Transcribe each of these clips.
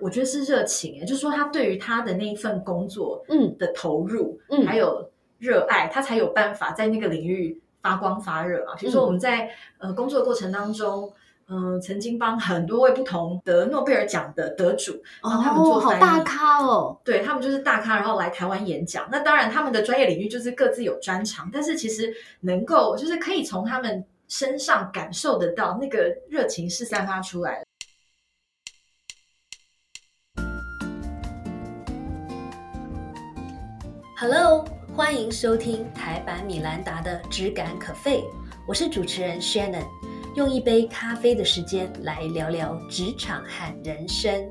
我觉得是热情，也就是说他对于他的那一份工作，嗯的投入，嗯还有热爱，他才有办法在那个领域发光发热嘛。比如说嗯我们在呃工作的过程当中。嗯，曾经帮很多位不同得诺贝尔奖的得主，帮他们哦，做翻译，好大咖哦，对他们就是大咖，然后来台湾演讲。那当然，他们的专业领域就是各自有专长，但是其实能够就是可以从他们身上感受得到那个热情是散发出来的。Hello，欢迎收听台版米兰达的只感可废，我是主持人 Shannon，用一杯咖啡的时间来聊聊职场和人生。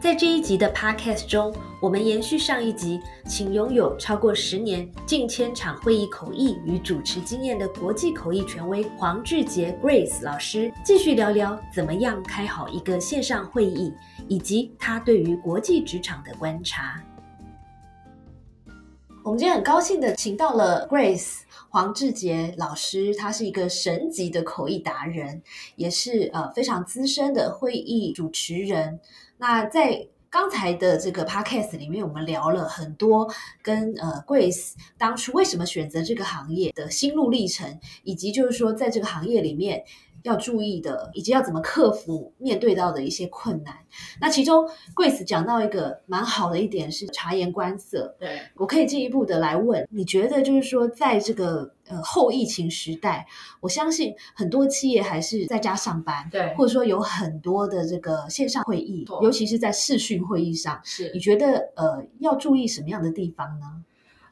在这一集的 Podcast 中，我们延续上一集，请拥有超过十年、近千场会议口译与主持经验的国际口译权威黄志杰 Grace 老师，继续聊聊怎么样开好一个线上会议，以及他对于国际职场的观察。我们今天很高兴的请到了 Grace 黄志杰老师，他是一个神级的口译达人，也是呃非常资深的会议主持人。那在刚才的这个 podcast 里面，我们聊了很多跟呃 Grace 当初为什么选择这个行业的心路历程，以及就是说在这个行业里面要注意的，以及要怎么克服面对到的一些困难。那其中 Grace 讲到一个蛮好的一点是察言观色，对，我可以进一步的来问，你觉得就是说，在这个呃后疫情时代，我相信很多企业还是在家上班，对或者说有很多的这个线上会议，尤其是在视讯会议上，是你觉得呃要注意什么样的地方呢？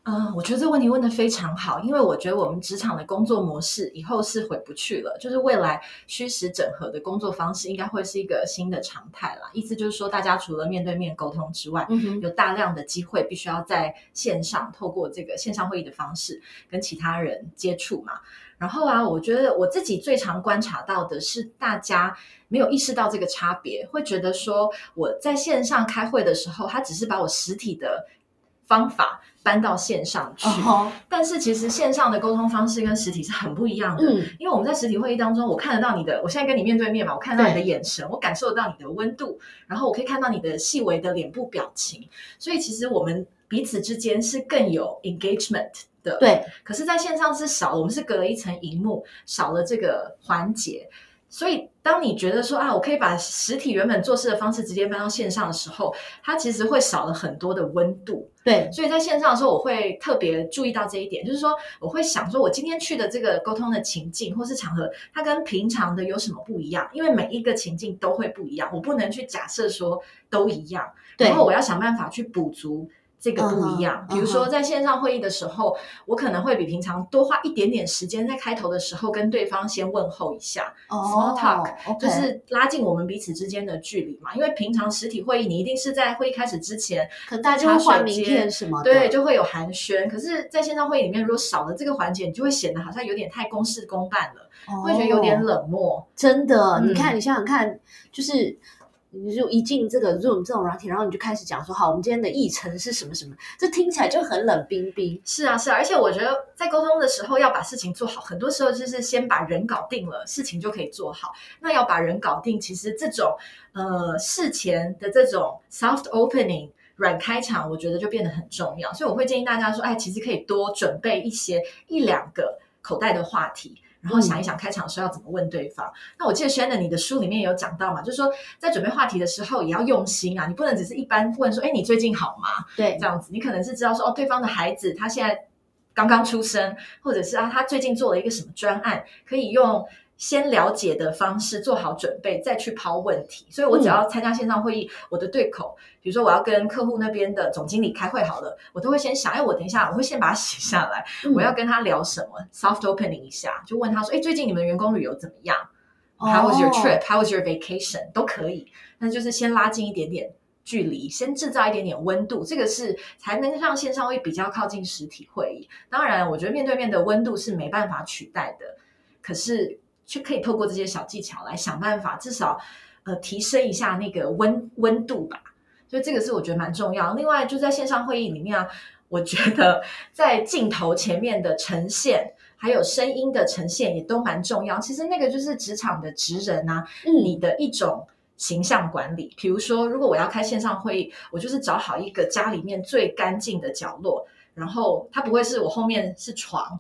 嗯，我觉得这个问题问得非常好，因为我觉得我们职场的工作模式以后是回不去了，就是未来虚实整合的工作方式应该会是一个新的常态啦。意思就是说，大家除了面对面沟通之外，嗯哼，有大量的机会必须要在线上透过这个线上会议的方式跟其他人接触嘛。然后啊，我觉得我自己最常观察到的是，大家没有意识到这个差别，会觉得说我在线上开会的时候，他只是把我实体的方法搬到线上去。但是其实线上的沟通方式跟实体是很不一样的。嗯，因为我们在实体会议当中，我看得到你的，我现在跟你面对面嘛，我看得到你的眼神，我感受得到你的温度，然后我可以看到你的细微的脸部表情，所以其实我们彼此之间是更有 engagement 的。，对，可是在线上是少了，我们是隔了一层荧幕，少了这个环节。所以，当你觉得说啊，我可以把实体原本做事的方式直接搬到线上的时候，它其实会少了很多的温度。对，所以在线上的时候，我会特别注意到这一点，就是说，我会想说，我今天去的这个沟通的情境或是场合，它跟平常的有什么不一样？因为每一个情境都会不一样，我不能去假设说都一样，对然后我要想办法去补足。这个不一样比如说在线上会议的时候，我可能会比平常多花一点点时间，在开头的时候跟对方先问候一下，small talk，就是拉近我们彼此之间的距离嘛。因为平常实体会议，你一定是在会议开始之前，可能大家换名片什么的，对，就会有寒暄。可是，在线上会议里面，如果少了这个环节，你就会显得好像有点太公事公办了，哦会觉得有点冷漠。真的，嗯你看，你想想看，就是你就一进这个 Zoom 这种软体，然后你就开始讲说，好，我们今天的议程是什么什么，这听起来就很冷冰冰。是啊，是啊，而且我觉得在沟通的时候要把事情做好，很多时候就是先把人搞定了，事情就可以做好。那要把人搞定，其实这种呃事前的这种 soft opening。软开场，我觉得就变得很重要，所以我会建议大家说，哎，其实可以多准备一些一两个口袋的话题，然后想一想开场的时候要怎么问对方。那我记得 Shannon 你的书里面有讲到嘛，就是说在准备话题的时候也要用心啊，你不能只是一般问说，哎，你最近好吗？对这，样子，你可能是知道说，哦，对方的孩子他现在刚刚出生，或者是啊，他最近做了一个什么专案，可以用先了解的方式做好准备，再去抛问题。所以我只要参加线上会议，我的对口，比如说我要跟客户那边的总经理开会好了，我都会先想，哎，我等一下我会先把它写下来，嗯我要跟他聊什么，soft opening 一下，就问他说，哎，最近你们员工旅游怎么样？How was your 哦 trip? How was your vacation? 都可以，那就是先拉近一点点距离，先制造一点点温度，这个是才能让线上会比较靠近实体会议。当然，我觉得面对面的温度是没办法取代的，可是却可以透过这些小技巧来想办法，至少呃提升一下那个温温度吧。所以这个是我觉得蛮重要。另外，就在线上会议里面啊，我觉得在镜头前面的呈现。还有声音的呈现也都蛮重要。其实那个就是职场的职人啊，嗯你的一种形象管理。比如说，如果我要开线上会议，我就是找好一个家里面最干净的角落，然后它不会是我后面是床。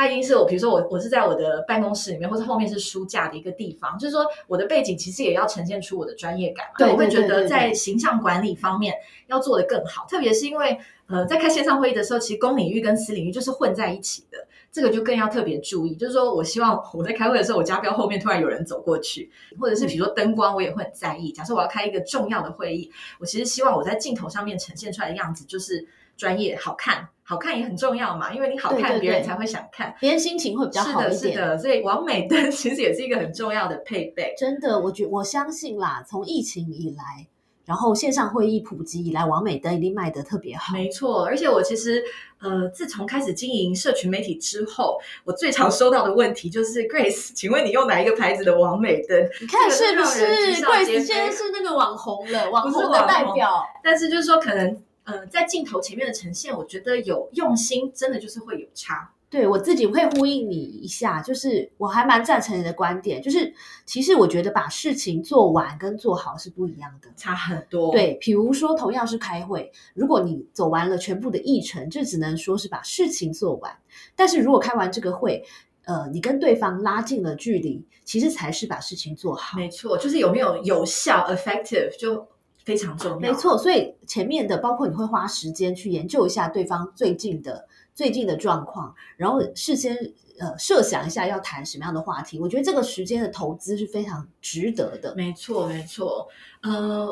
它一定是我，比如说我我是在我的办公室里面，或者后面是书架的一个地方，就是说我的背景其实也要呈现出我的专业感嘛。对我会觉得在形象管理方面要做得更好，特别是因为呃在开线上会议的时候，其实公领域跟私领域就是混在一起的，这个就更要特别注意。就是说我希望我在开会的时候，我家标后面突然有人走过去，或者是比如说灯光，我也会很在意。假设我要开一个重要的会议，我其实希望我在镜头上面呈现出来的样子就是专业、好看。好看也很重要嘛，因为你好看，别人才会想看。别人心情会比较，好一点。是的，所以完美灯 其实也是一个很重要的配备。真的，我觉我相信啦，从疫情以来，然后线上会议普及以来，王美灯一定卖得特别好。没错，而且我其实呃，自从开始经营社群媒体之后，我最常收到的问题就是 Grace，请问你用哪一个牌子的王美灯？你看是不是？Grace 现在是那个网红了，网红的代表。但是就是说，可能呃，在镜头前面的呈现，我觉得有用心，真的就是会有差。对我自己会呼应你一下，就是我还蛮赞成你的观点，就是其实我觉得把事情做完跟做好是不一样的。差很多，，对，比如说同样是开会，如果你走完了全部的议程，这只能说是把事情做完。但是如果开完这个会，呃，你跟对方拉近了距离，其实才是把事情做好。没错，就是有没有有效 （effective） 就非常重要。没，错，所以前面的包括你会花时间去研究一下对方最近的最近的状况，然后事先呃设想一下要谈什么样的话题。我觉得这个时间的投资是非常值得的。没错，没错。呃，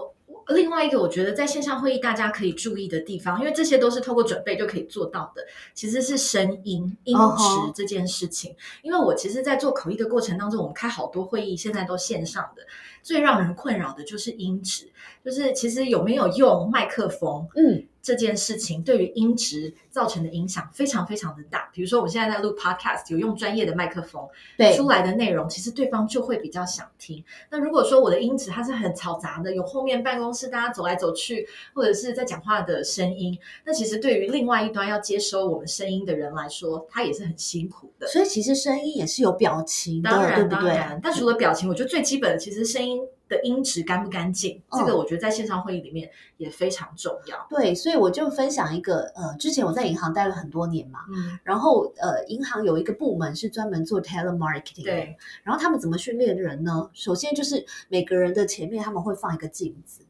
另外一个我觉得在线上会议大家可以注意的地方，因为这些都是透过准备就可以做到的，其实是声音音质这件事情。因为我其实，在做口译的过程当中，我们开好多会议，现在都线上的，最让人困扰的就是音质，就是其实有没有用麦克风，嗯，这件事情对于音质造成的影响非常非常的大。比如说，我们现在在录 podcast，有用专业的麦克风，对，出来的内容，其实对方就会比较想听。那如果说我的音质它是很嘈杂的，有后面办公室大家走来走去，或者是在讲话的声音，那其实对于另外一端要接收我们声音的人来说，他也是很辛苦的。所以其实声音也是有表情的，当然，对不对？当然，但除了表情，我觉得最基本的其实声音的音质干不干净，这个嗯我觉得在线上会议里面也非常重要。对，所以我就分享一个，呃，之前我在银行待了很多年嘛，嗯，然后呃，银行有一个部门是专门做 telemarketing，的，对，然后他们怎么训练人呢？首先就是每个人的前面他们会放一个镜子，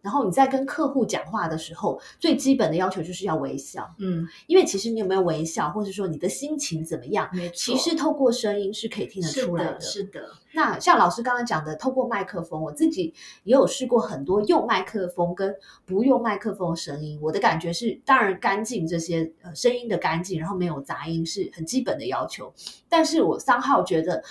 然后你在跟客户讲话的时候，最基本的要求就是要微笑，嗯，因为其实你有没有微笑，或者说你的心情怎么样，其实透过声音是可以听得出来的，是的，那像老师刚刚讲的，透过麦克风，我自己也有试过很多用麦克风跟不用麦克风的声音。我的感觉是，当然干净这些呃声音的干净，然后没有杂音是很基本的要求。但是我三号觉得，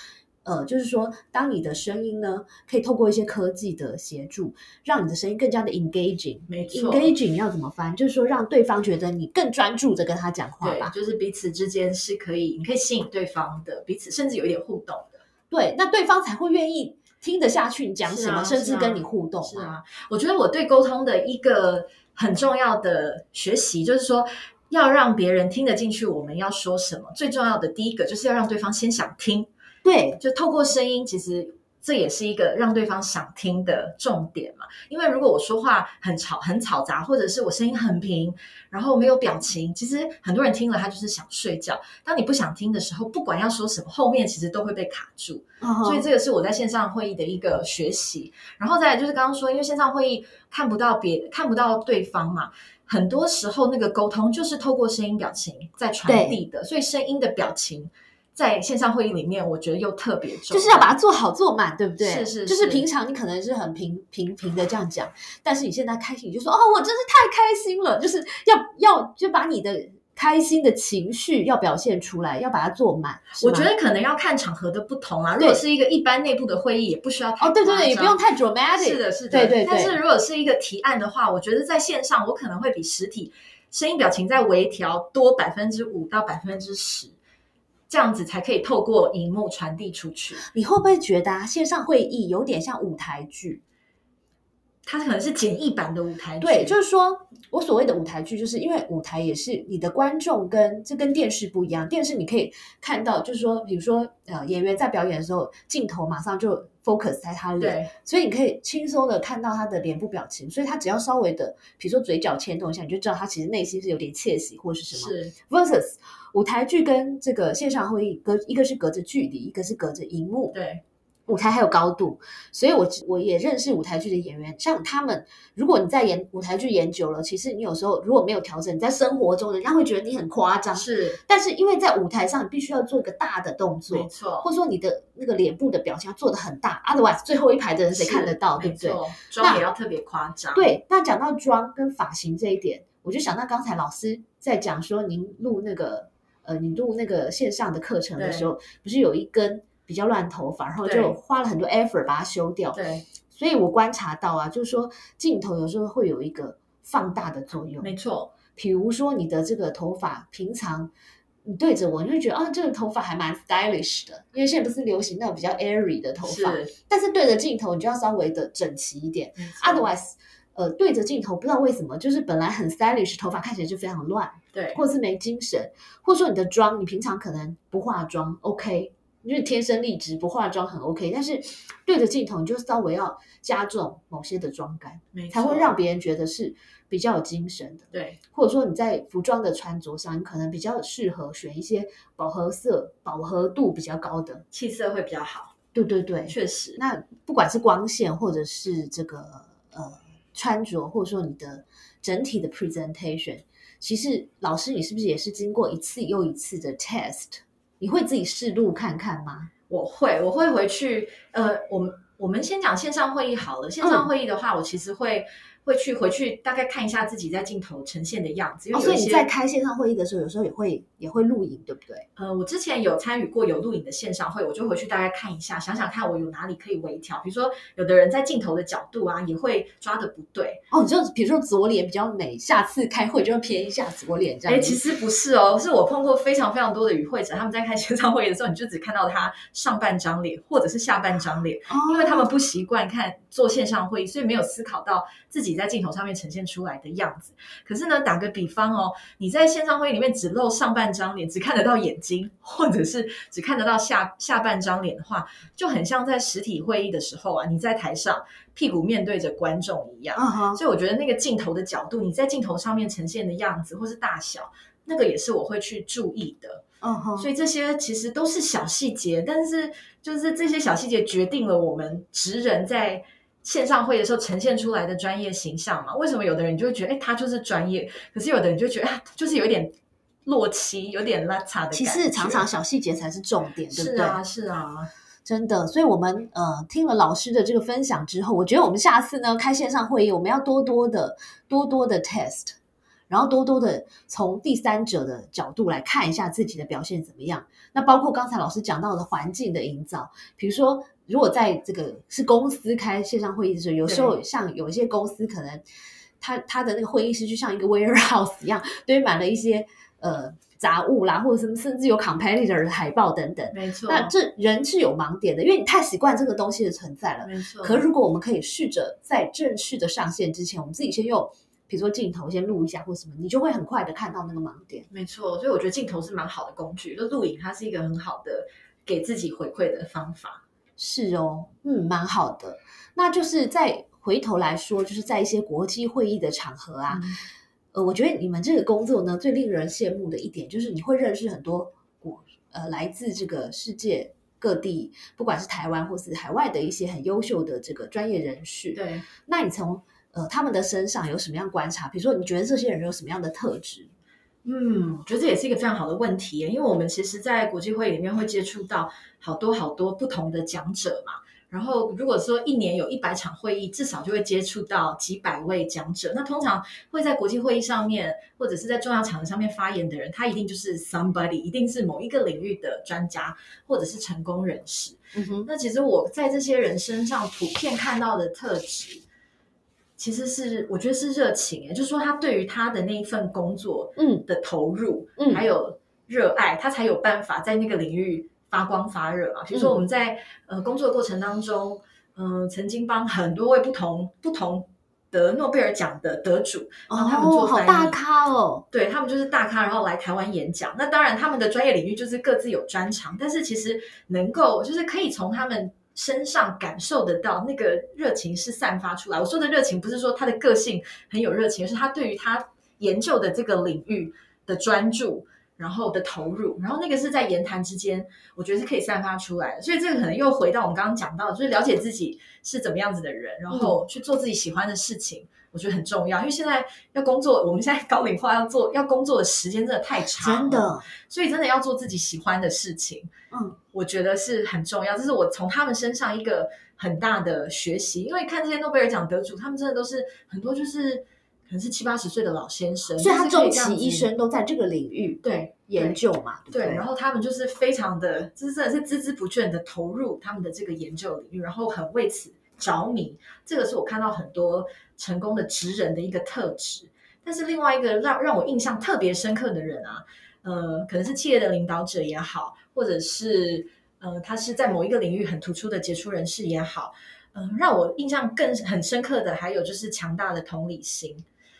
呃，就是说，当你的声音呢，可以透过一些科技的协助，让你的声音更加的 engaging。没错 engaging 要怎么翻？就是说让对方觉得你更专注的跟他讲话对吧，。就是彼此之间是可以，你可以吸引对方的，彼此甚至有一点互动的。对，那对方才会愿意听得下去你讲什么，甚至跟你互动嘛。是啊，我觉得我对沟通的一个很重要的学习，就是说要让别人听得进去我们要说什么。最重要的第一个就是要让对方先想听，对，就透过声音，其实这也是一个让对方想听的重点嘛。因为如果我说话很吵、很嘈杂，或者是我声音很平，然后没有表情，其实很多人听了他就是想睡觉。当你不想听的时候，不管要说什么，后面其实都会被卡住。所所以这个是我在线上会议的一个学习。然后再来就是刚刚说，因为线上会议看不到别看不到对方嘛，很多时候那个沟通就是透过声音表情在传递的，所以声音的表情在线上会议里面，我觉得又特别重就是要把它做好做满，对不对？是是就是是平常你可能是很平平平的这样讲，但是你现在开心，你就说哦，我真是太开心了，就是要要就把你的开心的情绪要表现出来，要把它做满。我觉得可能要看场合的不同啊。如果是一个一般内部的会议，也不需要太哦，对对对，也不用太 dramatic。是的，是的，对对对但是如果是一个提案的话，我觉得在线上我可能会比实体声音表情再微调多百分之五到百分之十，这样子才可以透过荧幕传递出去。你会不会觉得啊，线上会议有点像舞台剧？它可能是简易版的舞台剧。对，就是说我所谓的舞台剧，就是因为舞台也是你的观众跟这跟电视不一样，电视你可以看到，就是说，比如说呃演员在表演的时候，镜头马上就 focus 在他脸，对所以你可以轻松的看到他的脸部表情，所以他只要稍微的，比如说嘴角牵动一下，你就知道他其实内心是有点窃喜或是什么。是 versus 舞台剧跟这个线上会议隔一个是隔着距离，一个是隔着荧幕，对舞台还有高度，所以我我也认识舞台剧的演员，像他们，如果你在演舞台剧演久了，其实你有时候如果没有调整，你在生活中人家会觉得你很夸张，是但是因为在舞台上你必须要做一个大的动作没，错，或者说你的那个脸部的表情要做的很大，otherwise 最后一排的人谁看得到，对不对？妆也要特别夸张。对，那讲到妆跟发型这一点，我就想到刚才老师在讲说，您录那个呃，你录那个线上的课程的时候，不是有一根比较乱头发，然后就花了很多 effort 把它修掉。对，所以我观察到啊，就是说镜头有时候会有一个放大的作用。没错，比如说你的这个头发，平常你对着我，你会觉得啊，这个头发还蛮 stylish 的，因为现在不是流行那种比较 airy 的头发，是但是对着镜头，你就要稍微的整齐一点。Otherwise，呃，对着镜头，不知道为什么，就是本来很 stylish，头发看起来就非常乱，对或者是没精神，或者说你的妆，你平常可能不化妆，OK，就是天生丽质，不化妆很 OK，但是对着镜头，你就稍微要加重某些的妆感，才会让别人觉得是比较有精神的。对或者说你在服装的穿着上，你可能比较适合选一些饱和色、饱和度比较高的。气色会比较好，对对对，确实。那不管是光线，或者是这个呃穿着，或者说你的整体的 presentation，其实老师你是不是也是经过一次又一次的 test？你会自己试录看看吗？我会，我会回去。呃，我们我们先讲线上会议好了。线嗯上会议的话，我其实会会去回去大概看一下自己在镜头呈现的样子，因哦，所以你在开线上会议的时候，有时候也会也会录影，对不对？呃，我之前有参与过有录影的线上会，我就回去大概看一下，想想看我有哪里可以微调。比如说，有的人在镜头的角度啊，也会抓的不对。哦，你就比如说左脸比较美，下次开会就会偏一下左脸这样哎，子。其实不是哦，是我碰过非常非常多的与会者，他们在开线上会议的时候，你就只看到他上半张脸或者是下半张脸，哦因为他们不习惯看做线上会议，所以没有思考到自己在镜头上面呈现出来的样子。可是呢，打个比方哦，你在线上会议里面只露上半张脸，只看得到眼睛，或者是只看得到下下半张脸的话，就很像在实体会议的时候啊，你在台上屁股面对着观众一样。所以我觉得那个镜头的角度，你在镜头上面呈现的样子或是大小，那个也是我会去注意的。嗯哼，所以这些其实都是小细节，但是就是这些小细节决定了我们职人在线上会的时候呈现出来的专业形象嘛。为什么有的人就会觉得，哎，他就是专业，可是有的人就觉得，啊，就是有一点落漆，有点邋遢的感觉。其实常常小细节才是重点，对不对？是啊，是啊，真的，所以我们呃听了老师的这个分享之后，我觉得我们下次呢开线上会议，我们要多多的多多的 test，然后多多的从第三者的角度来看一下自己的表现怎么样。那包括刚才老师讲到的环境的营造，比如说如果在这个是公司开线上会议的时候，有时候像有一些公司可能他他的那个会议室就像一个 warehouse 一样，堆满了一些呃杂物啦，或者什么甚至有 competitor 的海报等等。没错，那这人是有盲点的，因为你太习惯这个东西的存在了。没错。可如果我们可以试着在正式的上线之前，我们自己先用，比如说镜头先录一下或什么，你就会很快的看到那个盲点。没错，所以我觉得镜头是蛮好的工具，就录影它是一个很好的给自己回馈的方法。是哦，嗯，蛮好的。那就是再回头来说，就是在一些国际会议的场合啊，嗯呃，我觉得你们这个工作呢，最令人羡慕的一点就是你会认识很多国呃来自这个世界各地，不管是台湾或是海外的一些很优秀的这个专业人士。对，那你从呃他们的身上有什么样观察？比如说，你觉得这些人有什么样的特质？嗯，我觉得这也是一个非常好的问题，因为我们其实，在国际会议里面会接触到好多好多不同的讲者嘛。然后，如果说一年有一百场会议，至少就会接触到几百位讲者。那通常会在国际会议上面，或者是在重要场合上面发言的人，他一定就是 somebody，一定是某一个领域的专家，或者是成功人士。嗯哼，那其实我在这些人身上普遍看到的特质，其实是我觉得是热情，也就是说他对于他的那一份工作嗯的投入，嗯还有热爱，他才有办法在那个领域发光发热嘛。比如说我们在呃工作的过程当中，嗯、曾经帮很多位不同不同得诺贝尔奖的得主，然后他们做哦，好大咖哦，对他们就是大咖，然后来台湾演讲。那当然，他们的专业领域就是各自有专长，但是其实能够就是可以从他们身上感受得到那个热情是散发出来。我说的热情不是说他的个性很有热情，是他对于他研究的这个领域的专注。然后的投入，然后那个是在言谈之间，我觉得是可以散发出来的。所以这个可能又回到我们刚刚讲到，就是了解自己是怎么样子的人，然后去做自己喜欢的事情。我觉得很重要，因为现在要工作，我们现在高龄化要做要工作的时间真的太长，真，的，所以真的要做自己喜欢的事情，嗯，我觉得是很重要。这是我从他们身上一个很大的学习，因为看这些诺贝尔奖得主，他们真的都是很多就是可能是七八十岁的老先生，所以他终其一生都在这个领域对研究嘛，对，然后他们就是非常的，就是真的是孜孜不倦的投入他们的这个研究领域，然后很为此着迷。这个是我看到很多成功的职人的一个特质。但是另外一个让让我印象特别深刻的人啊，呃，可能是企业的领导者也好，或者是呃，他是在某一个领域很突出的杰出人士也好，嗯、让我印象更很深刻的还有就是强大的同理心。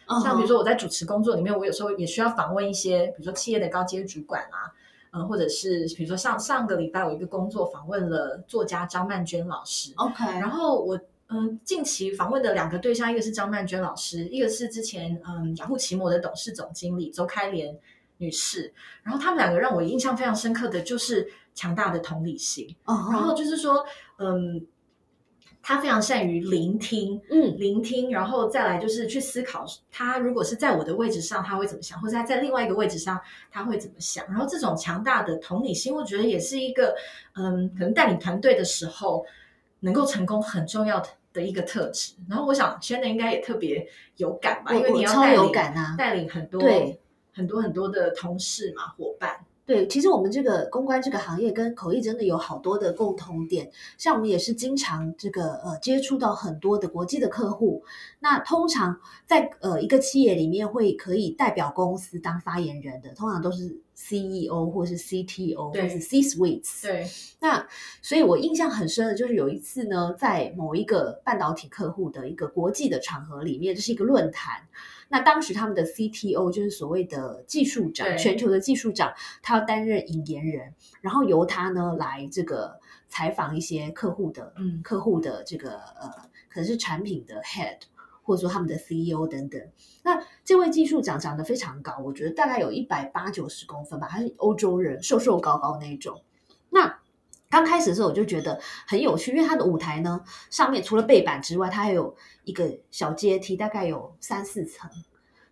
嗯像比如说我在主持工作里面，我有时候也需要访问一些，比如说企业的高阶主管啊，嗯、或者是比如说上上个礼拜我一个工作访问了作家张曼娟老师，OK，然后我嗯近期访问的两个对象，一个是张曼娟老师，一个是之前嗯雅虎奇摩的董事总经理周开莲女士，然后他们两个让我印象非常深刻的就是强大的同理心，哦然后就是说嗯。他非常善于聆听，嗯聆听，然后再来就是去思考，他如果是在我的位置上，他会怎么想，或者他在另外一个位置上，他会怎么想。然后这种强大的同理心，我觉得也是一个，嗯，可能带领团队的时候能够成功很重要的的一个特质。然后我想 a n 应该也特别有感吧，因为你要带领有感啊，带领很多对很多很多的同事嘛伙伴。对，其实我们这个公关这个行业跟口译真的有好多的共同点，像我们也是经常这个呃接触到很多的国际的客户，那通常在呃一个企业里面会可以代表公司当发言人的，通常都是 CEO 或是 CTO 或对是 C-suites。对，那所以我印象很深的就是有一次呢，在某一个半导体客户的一个国际的场合里面，这是一个论坛。那当时他们的 CTO 就是所谓的技术长，全球的技术长，他要担任引言人，然后由他呢来这个采访一些客户的，嗯客户的这个呃，可能是产品的 head，或者说他们的 CEO 等等。那这位技术长长得非常高，我觉得大概有一百八九十公分吧，他是欧洲人，瘦瘦高高那种。那刚开始的时候我就觉得很有趣，因为他的舞台呢上面除了背板之外，它还有一个小阶梯，大概有三四层。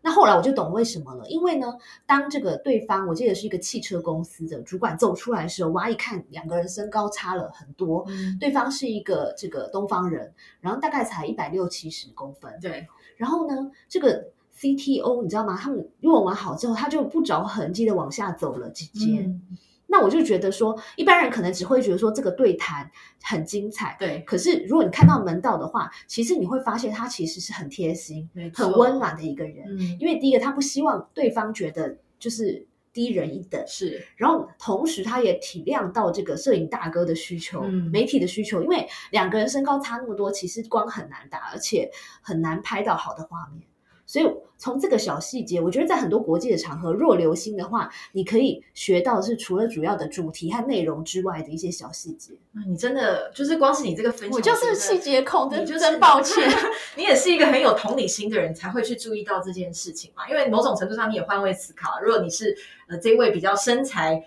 那后来我就懂为什么了，因为呢，当这个对方我记得是一个汽车公司的主管走出来的时候，哇，一看两个人身高差了很多，嗯，对方是一个这个东方人，然后大概才一百六七十公分，对，然后呢，这个 CTO 你知道吗？他们用完好之后，他就不着痕迹的往下走了几阶。嗯，那我就觉得说，一般人可能只会觉得说这个对谈很精彩，对，可是如果你看到门道的话，其实你会发现他其实是很贴心、很温暖的一个人。嗯，因为第一个，他不希望对方觉得就是低人一等，是，然后同时他也体谅到这个摄影大哥的需求、嗯媒体的需求，因为两个人身高差那么多，其实光很难打，而且很难拍到好的画面。所以从这个小细节，我觉得在很多国际的场合，若留心的话，你可以学到是除了主要的主题和内容之外的一些小细节。啊你真的就是光是你这个分享，我就是细节控，真你就是真抱歉。你也是一个很有同理心的人，才会去注意到这件事情嘛。因为某种程度上你也换位思考，如果你是呃这位比较身材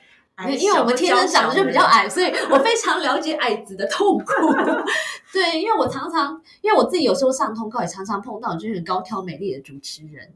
因为我们天生长得就比较矮，所以我非常了解矮子的痛苦。对，因为我常常，因为我自己有时候上通告也常常碰到就是高挑美丽的主持人。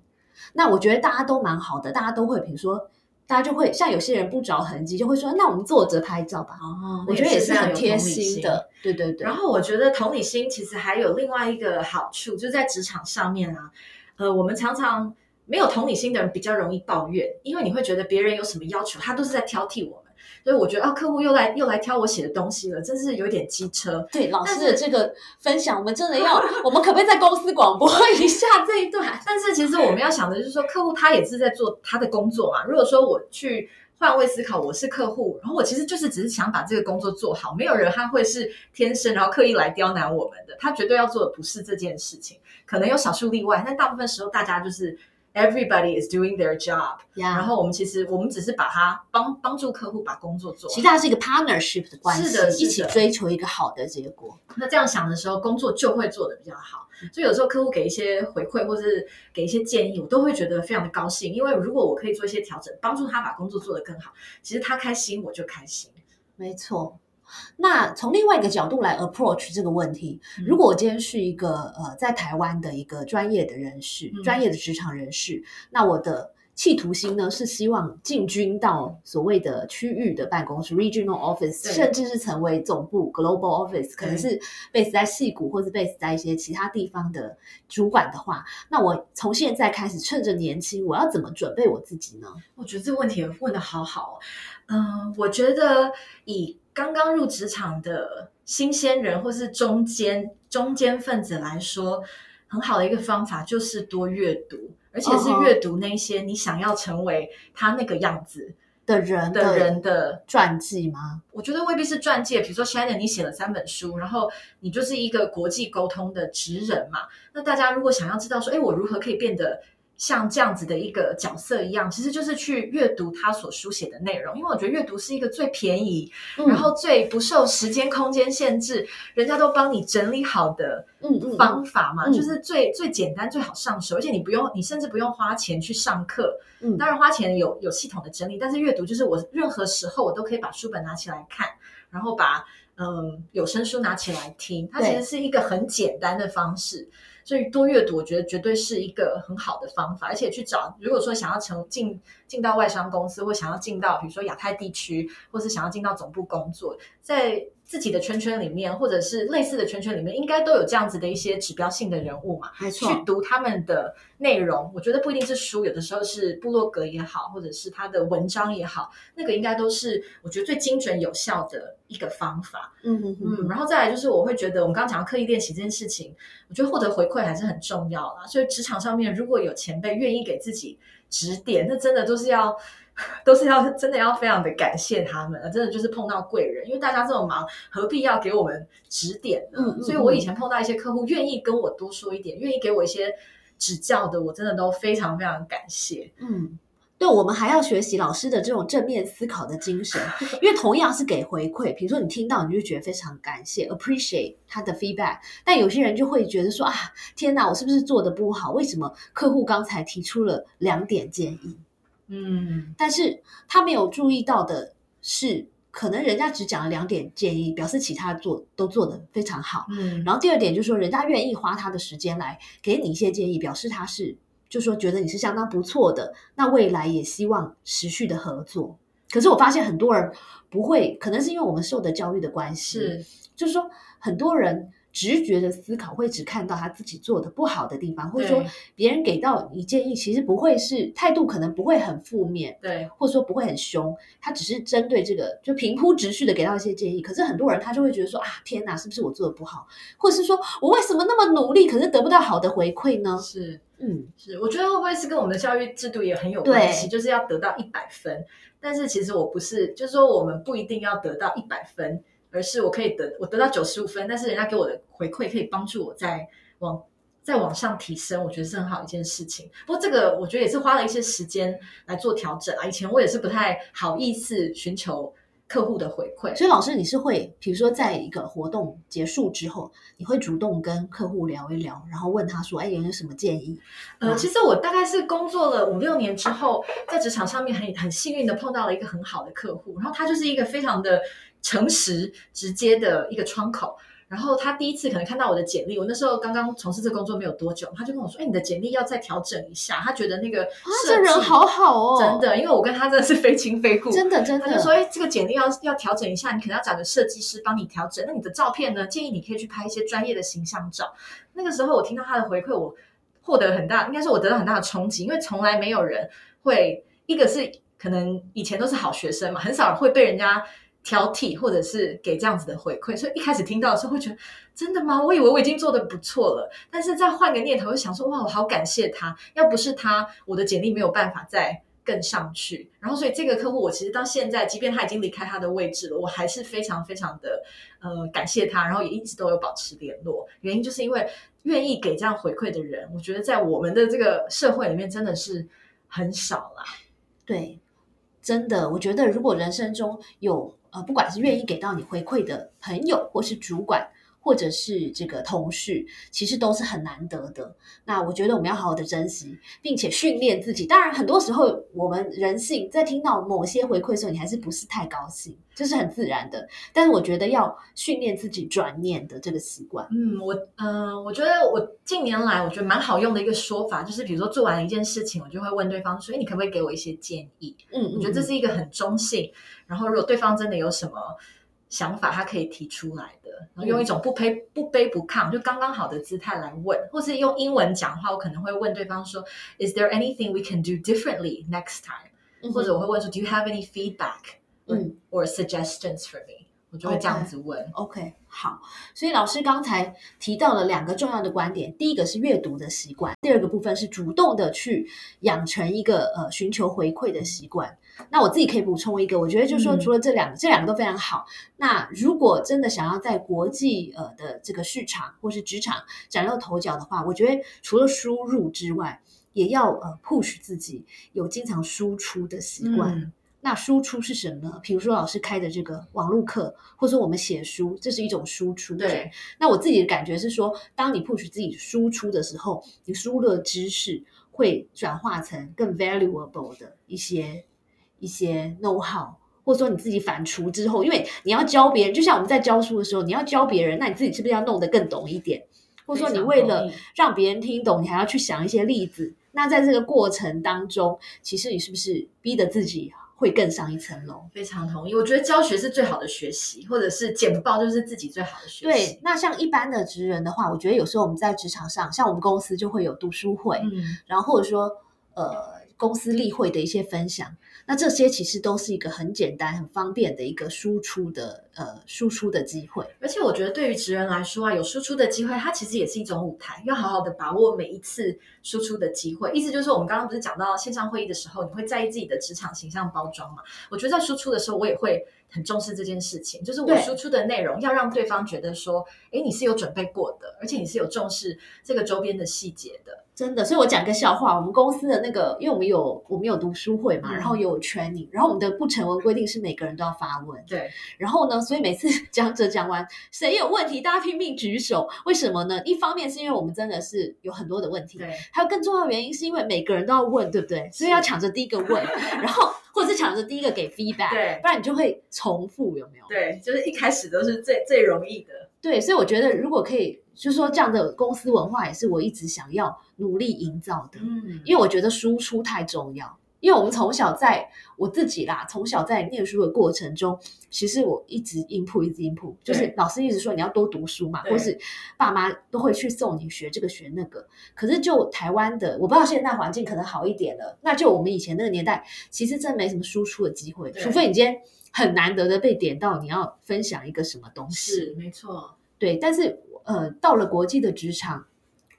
那我觉得大家都蛮好的，大家都会，比如说，大家就会像有些人不着痕迹，就会说，那我们坐着拍照吧。哦，我觉得也是很贴心的，对对对。然后我觉得同理心其实还有另外一个好处，就是在职场上面啊，呃，我们常常没有同理心的人比较容易抱怨，因为你会觉得别人有什么要求，他都是在挑剔我们。所以我觉得啊，客户又来又来挑我写的东西了，真是有点机车。对老师的这个分享，我们真的要，我们可不可以在公司广播一下这一段？但是其实我们要想的就是说，客户他也是在做他的工作嘛。如果说我去换位思考，我是客户，然后我其实就是只是想把这个工作做好，没有人他会是天生然后刻意来刁难我们的，他绝对要做的不是这件事情，可能有少数例外，但大部分时候大家就是 everybody is doing their job，呀然后我们其实我们只是把它帮帮助客户把工作做好其实它是一个 partnership 的关系，是的是的一起追求一个好的结果。那这样想的时候，工作就会做得比较好。所以有时候客户给一些回馈，或是给一些建议，我都会觉得非常的高兴。因为如果我可以做一些调整，帮助他把工作做得更好，其实他开心，我就开心。没错。那从另外一个角度来 approach 这个问题，嗯。如果我今天是一个呃在台湾的一个专业的人士，嗯。专业的职场人士，那我的企图心呢是希望进军到所谓的区域的办公室 （regional office），甚至是成为总部 （global office），可能是 base 在戏谷或是 base 在一些其他地方的主管的话，那我从现在开始趁着年轻，我要怎么准备我自己呢？我觉得这个问题问的好好哦。嗯、我觉得以刚刚入职场的新鲜人或是中间中间分子来说，很好的一个方法就是多阅读，而且是阅读那些你想要成为他那个样子的人的人的传记吗？我觉得未必是传记，比如说 Shannon，你写了三本书，然后你就是一个国际沟通的职人嘛。那大家如果想要知道说，哎，我如何可以变得像这样子的一个角色一样，其实就是去阅读他所书写的内容，因为我觉得阅读是一个最便宜，嗯。然后最不受时间空间限制，人家都帮你整理好的方法嘛，嗯。就是最最简单、最好上手，而且你不用，你甚至不用花钱去上课。嗯。当然花钱有有系统的整理，但是阅读就是我任何时候我都可以把书本拿起来看，然后把嗯有声书拿起来听，它其实是一个很简单的方式。所以多阅读，我觉得绝对是一个很好的方法，而且去找，如果说想要成进进到外商公司，或想要进到比如说亚太地区，或是想要进到总部工作，在自己的圈圈里面，或者是类似的圈圈里面，应该都有这样子的一些指标性的人物嘛。没错，去读他们的内容，我觉得不一定是书，有的时候是部落格也好，或者是他的文章也好，那个应该都是我觉得最精准有效的一个方法。嗯嗯，然后再来就是我会觉得我们刚刚讲到刻意练习这件事情，我觉得获得回馈还是很重要啦。所以职场上面如果有前辈愿意给自己指点，那真的都是要。都是要真的要非常的感谢他们，真的就是碰到贵人，因为大家这么忙，何必要给我们指点呢？嗯嗯所以我以前碰到一些客户愿意跟我多说一点，愿意给我一些指教的，我真的都非常非常感谢。嗯，对，我们还要学习老师的这种正面思考的精神，因为同样是给回馈，比如说你听到你就觉得非常感谢，appreciate 他的 feedback，但有些人就会觉得说啊，天哪，我是不是做的不好？为什么客户刚才提出了两点建议，嗯，但是他没有注意到的是，可能人家只讲了两点建议，表示其他做都做得非常好。嗯，然后第二点就是说，人家愿意花他的时间来给你一些建议，表示他是就说觉得你是相当不错的，那未来也希望持续的合作。可是我发现很多人不会，可能是因为我们受的教育的关系，是就是说很多人直觉的思考会只看到他自己做的不好的地方，或者说别人给到你建议，其实不会是态度，可能不会很负面，对，或者说不会很凶，他只是针对这个就平铺直叙的给到一些建议。可是很多人他就会觉得说啊，天哪，是不是我做的不好，或者是说我为什么那么努力，可是得不到好的回馈呢？是嗯，是，我觉得会不会是跟我们的教育制度也很有关系，就是要得到一百分。但是其实我不是，就是说我们不一定要得到一百分，而是我可以得我得到九十五分，但是人家给我的回馈可以帮助我在往再往上提升，我觉得是很好一件事情。不过这个我觉得也是花了一些时间来做调整啊。以前我也是不太好意思寻求客户的回馈，所以老师你是会，比如说在一个活动结束之后，你会主动跟客户聊一聊，然后问他说，哎，有没有什么建议？呃，其实我大概是工作了五六年之后，在职场上面很很幸运的碰到了一个很好的客户，然后他就是一个非常的诚实、直接的一个窗口。然后他第一次可能看到我的简历，我那时候刚刚从事这工作没有多久，他就跟我说：“哎，你的简历要再调整一下。”他觉得那个啊，这人好好哦，真的，因为我跟他真的是非亲非故，真的真的，他就说：“哎，这个简历要要调整一下，你可能要找个设计师帮你调整。那你的照片呢？建议你可以去拍一些专业的形象照。”那个时候我听到他的回馈，我获得很大，应该是我得到很大的冲击，因为从来没有人会，一个是可能以前都是好学生嘛，很少会被人家挑剔或者是给这样子的回馈，所以一开始听到的时候会觉得真的吗？我以为我已经做的不错了，但是再换个念头，就想说哇，我好感谢他，要不是他，我的简历没有办法再更上去。然后，所以这个客户我其实到现在，即便他已经离开他的位置了，我还是非常非常的呃感谢他，然后也一直都有保持联络。原因就是因为愿意给这样回馈的人，我觉得在我们的这个社会里面真的是很少啦。对，真的，我觉得如果人生中有呃，不管是愿意给到你回馈的朋友，或是主管。或者是这个同事，其实都是很难得的。那我觉得我们要好好的珍惜，并且训练自己。当然，很多时候我们人性在听到某些回馈的时候，你还是不是太高兴，这是很自然的。但是我觉得要训练自己转念的这个习惯。嗯，我嗯，我觉得我近年来我觉得蛮好用的一个说法，就是比如说做完一件事情，我就会问对方说：“你可不可以给我一些建议？”嗯，我觉得这是一个很中性。然后，如果对方真的有什么想法，他可以提出来的。然后用一种不卑不卑不亢，就刚刚好的姿态来问，或是用英文讲话，我可能会问对方说：“Is there anything we can do differently next time？” 或者我会问说：“Do you have any feedback？” 嗯，or suggestions for me？我就会这样子问。OK，好。所以老师刚才提到了两个重要的观点，第一个是阅读的习惯，第二个部分是主动的去养成一个呃寻求回馈的习惯。那我自己可以补充一个，我觉得就是说，除了这两个，这两个都非常好。那如果真的想要在国际呃的这个市场或是职场崭露头角的话，我觉得除了输入之外，也要呃 push 自己有经常输出的习惯。那输出是什么？比如说老师开的这个网络课，或者说我们写书，这是一种输出。对。那我自己的感觉是说，当你 push 自己输出的时候，你输入的知识会转化成更 valuable 的一些。一些 know how，或者说你自己反刍之后，因为你要教别人，就像我们在教书的时候，你要教别人，那你自己是不是要弄得更懂一点？或者说你为了让别人听懂，你还要去想一些例子？那在这个过程当中，其实你是不是逼得自己会更上一层楼？非常同意，我觉得教学是最好的学习，或者是简报就是自己最好的学习。对，那像一般的职人的话，我觉得有时候我们在职场上，像我们公司就会有读书会，嗯，然后或者说呃公司例会的一些分享。那这些其实都是一个很简单、很方便的一个输出的呃输出的机会，而且我觉得对于职人来说啊，有输出的机会，它其实也是一种舞台，要好好的把握每一次输出的机会。意思就是，我们刚刚不是讲到线上会议的时候，你会在意自己的职场形象包装嘛？我觉得在输出的时候，我也会很重视这件事情，就是我输出的内容要让对方觉得说，哎，你是有准备过的，而且你是有重视这个周边的细节的。真的，所以我讲个笑话。我们公司的那个，因为我们有我们有读书会嘛，然后有 training，然后我们的不成文规定是每个人都要发问。对。然后呢，所以每次 讲者讲完，谁有问题，大家拼命举手。为什么呢？一方面是因为我们真的是有很多的问题，对。还有更重要的原因是因为每个人都要问，对不对？所以要抢着第一个问，然后或者是抢着第一个给 feedback，对，不然你就会重复，有没有？对，就是一开始都是最最容易的。对，所以我觉得如果可以。就是说，这样的公司文化也是我一直想要努力营造的。嗯，因为我觉得输出太重要。因为我们从小在我自己啦，从小在念书的过程中，其实我一直音谱，一直音谱，就是老师一直说你要多读书嘛，或是爸妈都会去送你学这个学那个。可是就台湾的，我不知道现在环境可能好一点了。那就我们以前那个年代，其实真没什么输出的机会，除非你今天很难得的被点到，你要分享一个什么东西。是没错，对，但是。呃，到了国际的职场，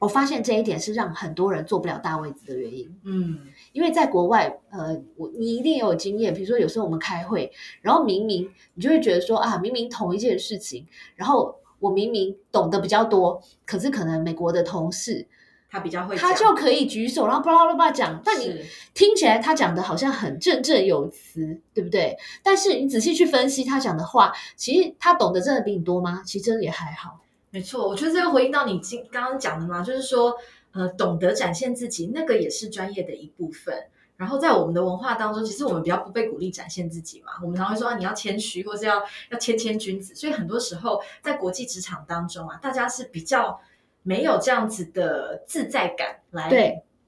我发现这一点是让很多人坐不了大位子的原因。嗯，因为在国外，呃，我你一定也有经验，比如说有时候我们开会，然后明明你就会觉得说啊，明明同一件事情，然后我明明懂得比较多，可是可能美国的同事。他比较会，他就可以举手，然后巴拉巴拉讲。但你听起来他讲的好像很振振有词，对不对？但是你仔细去分析他讲的话，其实他懂得真的比你多吗？其实真的也还好。没错，我觉得这个回应到你今刚刚讲的嘛，就是说，呃，懂得展现自己，那个也是专业的一部分。然后在我们的文化当中，其实我们比较不被鼓励展现自己嘛，我们常会说你要谦虚，或是要要谦谦君子。所以很多时候在国际职场当中啊，大家是比较。没有这样子的自在感来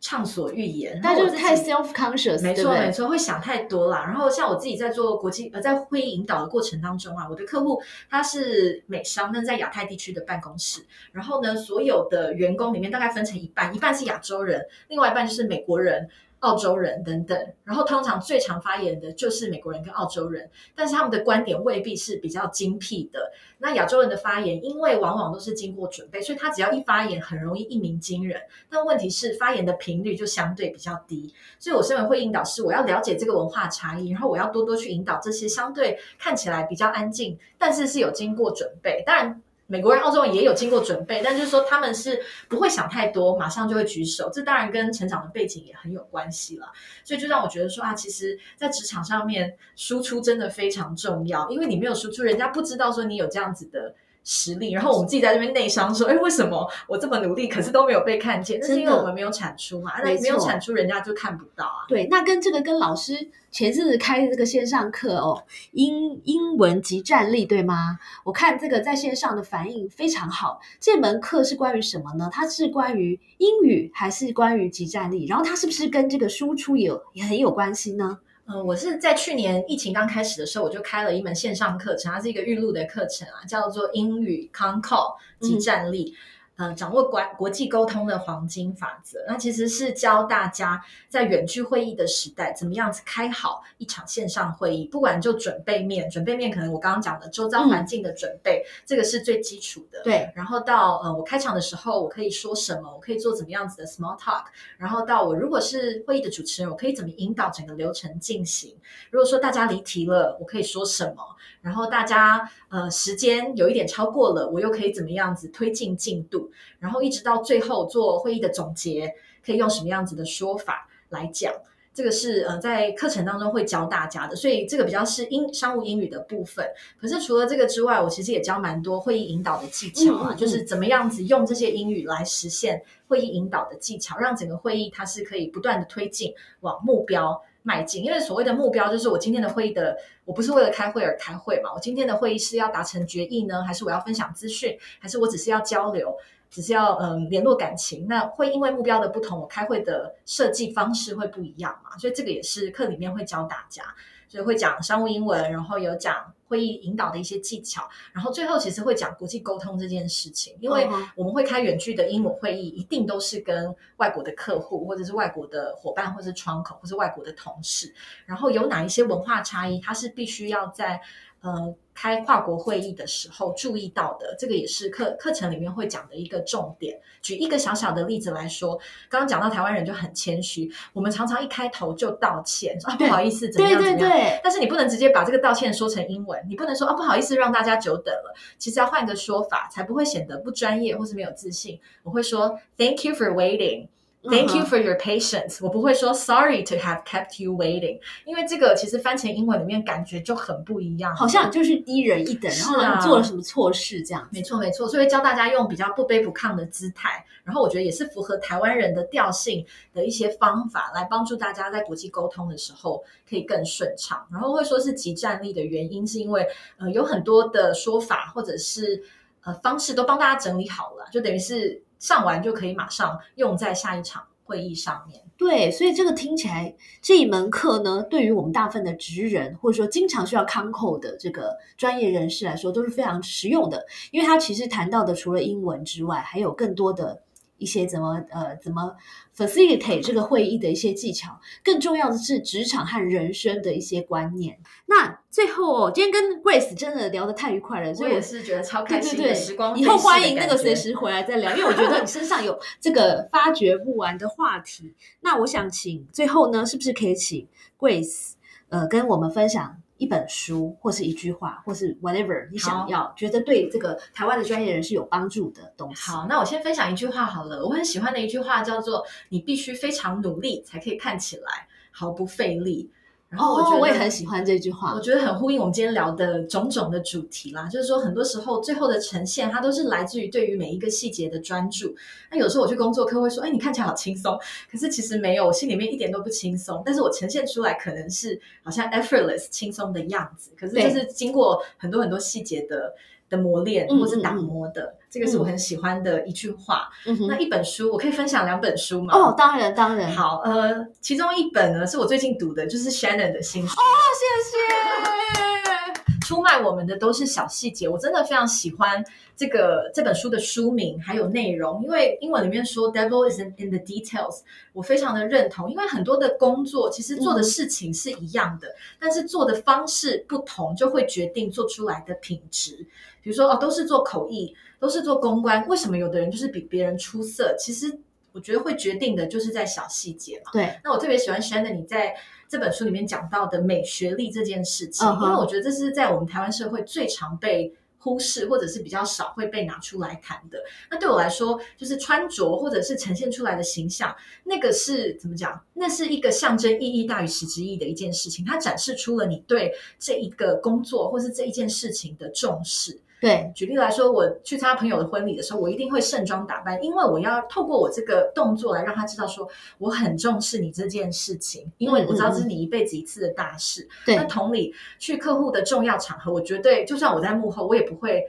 畅所欲言，那就是太 self conscious，没错没错，会想太多啦。然后像我自己在做国际呃在会议引导的过程当中啊，我的客户他是美商，那在亚太地区的办公室，然后呢，所有的员工里面大概分成一半，一半是亚洲人，另外一半就是美国人。澳洲人等等，然后通常最常发言的就是美国人跟澳洲人，但是他们的观点未必是比较精辟的。那亚洲人的发言，因为往往都是经过准备，所以他只要一发言，很容易一鸣惊人。但问题是，发言的频率就相对比较低。所以我身为会引导师，我要了解这个文化差异，然后我要多多去引导这些相对看起来比较安静，但是是有经过准备。当然。美国人、澳洲人也有经过准备，但就是说他们是不会想太多，马上就会举手。这当然跟成长的背景也很有关系了。所以就让我觉得说啊，其实，在职场上面输出真的非常重要，因为你没有输出，人家不知道说你有这样子的。实力，然后我们自己在这边内伤说，哎，为什么我这么努力，可是都没有被看见？那是因为我们没有产出嘛，那没有产出，人家就看不到啊。对，那跟这个跟老师前阵子开的这个线上课哦，英英文及战力对吗？我看这个在线上的反应非常好。这门课是关于什么呢？它是关于英语还是关于及战力？然后它是不是跟这个输出有也很有关系呢？嗯，我是在去年疫情刚开始的时候，我就开了一门线上课程，它是一个预录的课程啊，叫做英语 Con Call 及站立。呃，掌握国国际沟通的黄金法则，那其实是教大家在远距会议的时代，怎么样子开好一场线上会议。不管就准备面，准备面可能我刚刚讲的周遭环境的准备，这个是最基础的。对。然后到呃，我开场的时候，我可以说什么？我可以做怎么样子的 small talk？然后到我如果是会议的主持人，我可以怎么引导整个流程进行？如果说大家离题了，我可以说什么？然后大家呃时间有一点超过了，我又可以怎么样子推进进度？然后一直到最后做会议的总结，可以用什么样子的说法来讲？这个是呃在课程当中会教大家的，所以这个比较是英商务英语的部分。可是除了这个之外，我其实也教蛮多会议引导的技巧啊，就是怎么样子用这些英语来实现会议引导的技巧，让整个会议它是可以不断的推进往目标。迈进，因为所谓的目标就是我今天的会议的，我不是为了开会而开会嘛。我今天的会议是要达成决议呢，还是我要分享资讯，还是我只是要交流，只是要嗯联络感情？那会因为目标的不同，我开会的设计方式会不一样嘛。所以这个也是课里面会教大家。所以会讲商务英文，然后有讲会议引导的一些技巧，然后最后其实会讲国际沟通这件事情，因为我们会开远距的英文会议，一定都是跟外国的客户，或者是外国的伙伴，或是窗口，或是外国的同事，然后有哪一些文化差异，它是必须要在。呃，开跨国会议的时候注意到的，这个也是课课程里面会讲的一个重点。举一个小小的例子来说，刚刚讲到台湾人就很谦虚，我们常常一开头就道歉，说啊不好意思，怎么样怎么样。但是你不能直接把这个道歉说成英文，你不能说啊不好意思让大家久等了。其实要换个说法，才不会显得不专业或是没有自信。我会说 Thank you for waiting。Thank you for your patience。我不会说 Sorry to have kept you waiting，因为这个其实翻成英文里面感觉就很不一样，好像就是低人一等，然后做了什么错事这样。没错没错，所以教大家用比较不卑不亢的姿态，然后我觉得也是符合台湾人的调性的一些方法，来帮助大家在国际沟通的时候可以更顺畅。然后会说是集战力的原因，是因为呃有很多的说法或者是呃方式都帮大家整理好了，就等于是。上完就可以马上用在下一场会议上面。对，所以这个听起来这一门课呢，对于我们大部分的职人或者说经常需要康口的这个专业人士来说，都是非常实用的。因为它其实谈到的除了英文之外，还有更多的。一些怎么呃怎么 facilitate 这个会议的一些技巧，更重要的是职场和人生的一些观念。那最后哦，今天跟 Grace 真的聊得太愉快了，所以我是觉得超开心的时光。以后欢迎那个随时回来再聊，因为我觉得你身上有 这个发掘不完的话题。那我想请最后呢，是不是可以请 Grace 呃跟我们分享？一本书，或是一句话，或是 whatever 你想要觉得对这个台湾的专业人士有帮助的东西。好，那我先分享一句话好了，我很喜欢的一句话叫做：“你必须非常努力，才可以看起来毫不费力。”然后我觉得我也很喜欢这句话，我觉得很呼应我们今天聊的种种的主题啦。就是说，很多时候最后的呈现，它都是来自于对于每一个细节的专注。那有时候我去工作，课会说：“哎，你看起来好轻松。”可是其实没有，我心里面一点都不轻松。但是我呈现出来可能是好像 effortless 轻松的样子。可是就是经过很多很多细节的。的磨练或是打磨的，这个是我很喜欢的一句话。那一本书，我可以分享两本书吗？哦，当然，当然。好，呃，其中一本呢是我最近读的，就是 Shannon 的新书。哦，谢谢。出卖我们的都是小细节。我真的非常喜欢这个这本书的书名还有内容，因为英文里面说 “devil is in the details”，我非常的认同。因为很多的工作其实做的事情是一样的，但是做的方式不同，就会决定做出来的品质。比如说哦，都是做口译，都是做公关，为什么有的人就是比别人出色？其实我觉得会决定的就是在小细节嘛。对，那我特别喜欢 Shannon 你在这本书里面讲到的美学历这件事情，因为我觉得这是在我们台湾社会最常被忽视，或者是比较少会被拿出来谈的。那对我来说，就是穿着或者是呈现出来的形象，那个是怎么讲？那是一个象征意义大于实质意义的一件事情，它展示出了你对这一个工作或是这一件事情的重视。对，举例来说，我去参加朋友的婚礼的时候，我一定会盛装打扮，因为我要透过我这个动作来让他知道说我很重视你这件事情，因为我知道这是你一辈子一次的大事。那，同理，去客户的重要场合，我绝对就算我在幕后，我也不会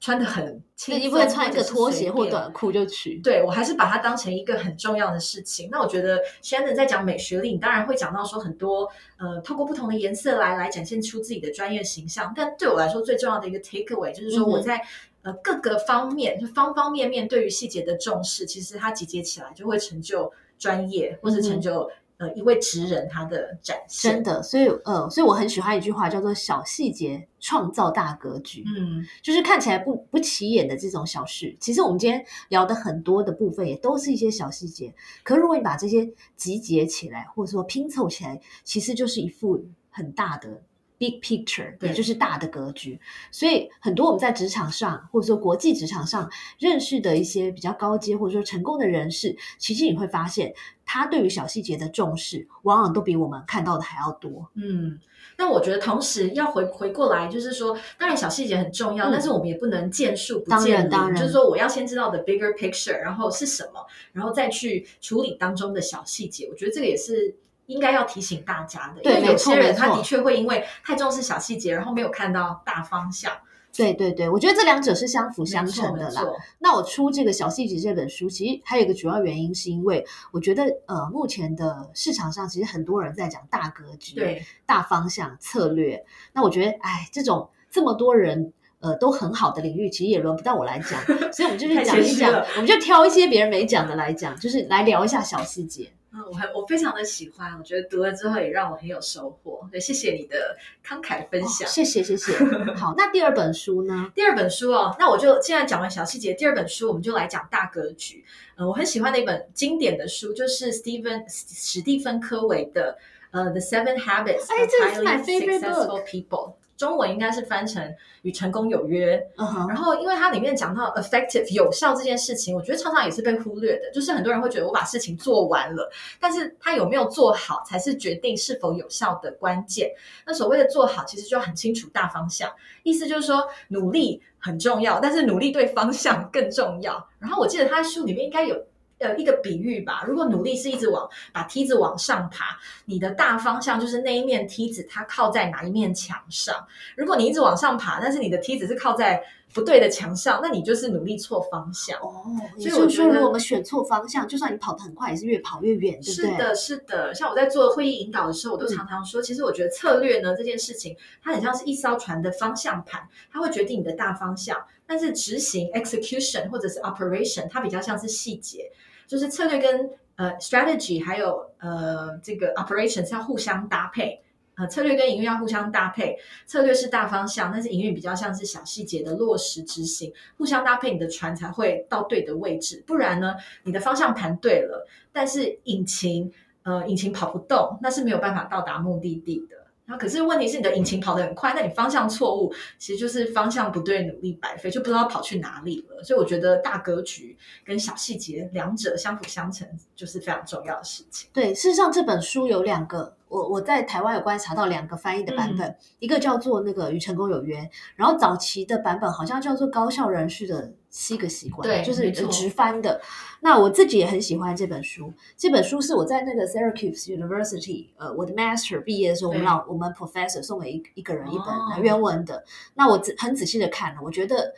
穿的很轻松，你不会穿一个拖鞋或短裤就去。对我还是把它当成一个很重要的事情。那我觉得 Shannon 在讲美学里，你当然会讲到说很多呃，透过不同的颜色来来展现出自己的专业形象。但对我来说最重要的一个 take away 就是说我在、呃各个方面，就方方面面对于细节的重视，其实它集结起来就会成就专业，或是成就、呃一位职人他的展现。真的，所以呃，所以我很喜欢一句话叫做“小细节创造大格局”，嗯，就是看起来不不起眼的这种小事，其实我们今天聊的很多的部分也都是一些小细节。可如果你把这些集结起来，或者说拼凑起来，其实就是一幅很大的 big picture，也就是大的格局。所以很多我们在职场上，或者说国际职场上认识的一些比较高阶或者说成功的人士，其实你会发现，他对于小细节的重视，往往都比我们看到的还要多。嗯，那我觉得同时要回回过来，就是说，当然小细节很重要，嗯但是我们也不能见树不当见林，然当然就是说我要先知道的 bigger picture，然后是什么，然后再去处理当中的小细节。我觉得这个也是。应该要提醒大家的，因为有些人他的确会因为太重视小细节，然后没有看到大方向。对对对，我觉得这两者是相辅相成的啦。那我出这个小细节这本书，其实还有一个主要原因，是因为我觉得呃，目前的市场上其实很多人在讲大格局、对，大方向、策略。那我觉得，哎，这种这么多人。呃，都很好的领域，其实也轮不到我来讲，所以我们就去太讲一讲我们就挑一些别人没讲的来讲，就是来聊一下小细节。嗯，我很我非常的喜欢，我觉得读了之后也让我很有收获。对，谢谢你的慷慨分享。谢谢谢谢。好，那第二本书呢？第二本书哦，那我就现在讲完小细节，第二本书我们就来讲大格局。呃，我很喜欢的一本经典的书，就是 Stephen 史蒂芬科维的呃《The Seven Habits 哎 of Highly Successful People》，中文应该是翻成《与成功有约》。然后，因为它里面讲到 effective 有效这件事情，我觉得常常也是被忽略的。就是很多人会觉得我把事情做完了，但是他有没有做好，才是决定是否有效的关键。那所谓的做好，其实就要很清楚大方向，意思就是说努力很重要，但是努力对方向更重要。然后我记得他书里面应该有。呃，一个比喻吧。如果努力是一直往把梯子往上爬，你的大方向就是那一面梯子它靠在哪一面墙上。如果你一直往上爬，但是你的梯子是靠在不对的墙上，那你就是努力错方向。哦，所以我觉得如果我们选错方向，就算你跑得很快，也是越跑越远，对不对？是的，是的。像我在做会议引导的时候，我都嗯常常说，其实我觉得策略呢这件事情，它很像是一艘船的方向盘，它会决定你的大方向，但是执行 execution 或者是 operation，它比较像是细节，就是策略跟呃 strategy 还有呃这个 operation 是要互相搭配。呃，策略跟营运要互相搭配，策略是大方向，但是营运比较像是小细节的落实执行，互相搭配，你的船才会到对的位置。不然呢，你的方向盘对了，但是引擎呃引擎跑不动，那是没有办法到达目的地的。那可是问题是你的引擎跑得很快，那你方向错误，其实就是方向不对，努力白费，就不知道跑去哪里了。所以我觉得大格局跟小细节两者相辅相成，就是非常重要的事情。对，事实上这本书有两个，我我在台湾有观察到两个翻译的版本，一个叫做那个《与成功有约》，然后早期的版本好像叫做《高效人士的七个习惯》，对就是直翻的。那我自己也很喜欢这本书，这本书是我在那个 Syracuse University，呃，我的 Master 毕业的时候，我们老我们 Professor 送给一一个人一本原文的，那我仔很仔细的看了，我觉得。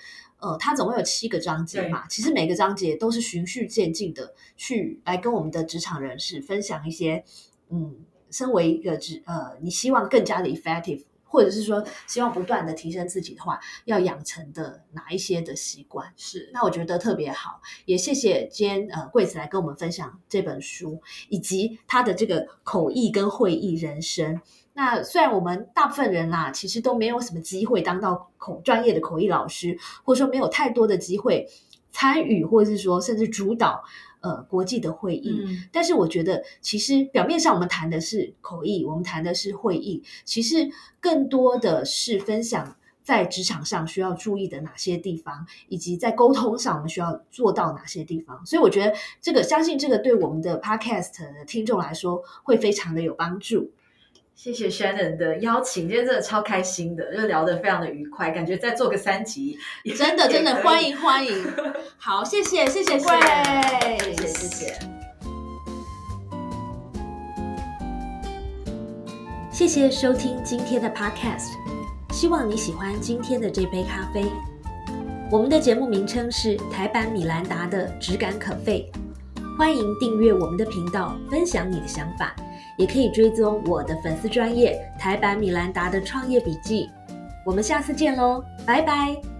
呃，它总共有七个章节嘛，其实每个章节都是循序渐进的去来跟我们的职场人士分享一些，嗯，身为一个职呃，你希望更加的 effective，或者是说希望不断的提升自己的话，要养成的哪一些的习惯？是，那我觉得特别好，也谢谢今天呃贵子来跟我们分享这本书，以及他的这个口译跟会议人生。那虽然我们大部分人啦，其实都没有什么机会当到口专业的口译老师，或者说没有太多的机会参与，或者是说甚至主导呃国际的会议。嗯，但是我觉得，其实表面上我们谈的是口译，我们谈的是会议，其实更多的是分享在职场上需要注意的哪些地方，以及在沟通上我们需要做到哪些地方。所以我觉得这个，相信这个对我们的 podcast 的听众来说会非常的有帮助。谢谢 Shannon 的邀请，今天真的超开心的，就聊得非常的愉快，感觉再做个三集，真的真的欢迎欢迎。好，谢谢谢谢贵，谢谢谢谢。谢谢收听今天的 Podcast，希望你喜欢今天的这杯咖啡。我们的节目名称是台版米兰达的只感可废，欢迎订阅我们的频道，分享你的想法，也可以追踪我的粉丝专业台版米兰达的创业笔记。我们下次见喽，拜拜。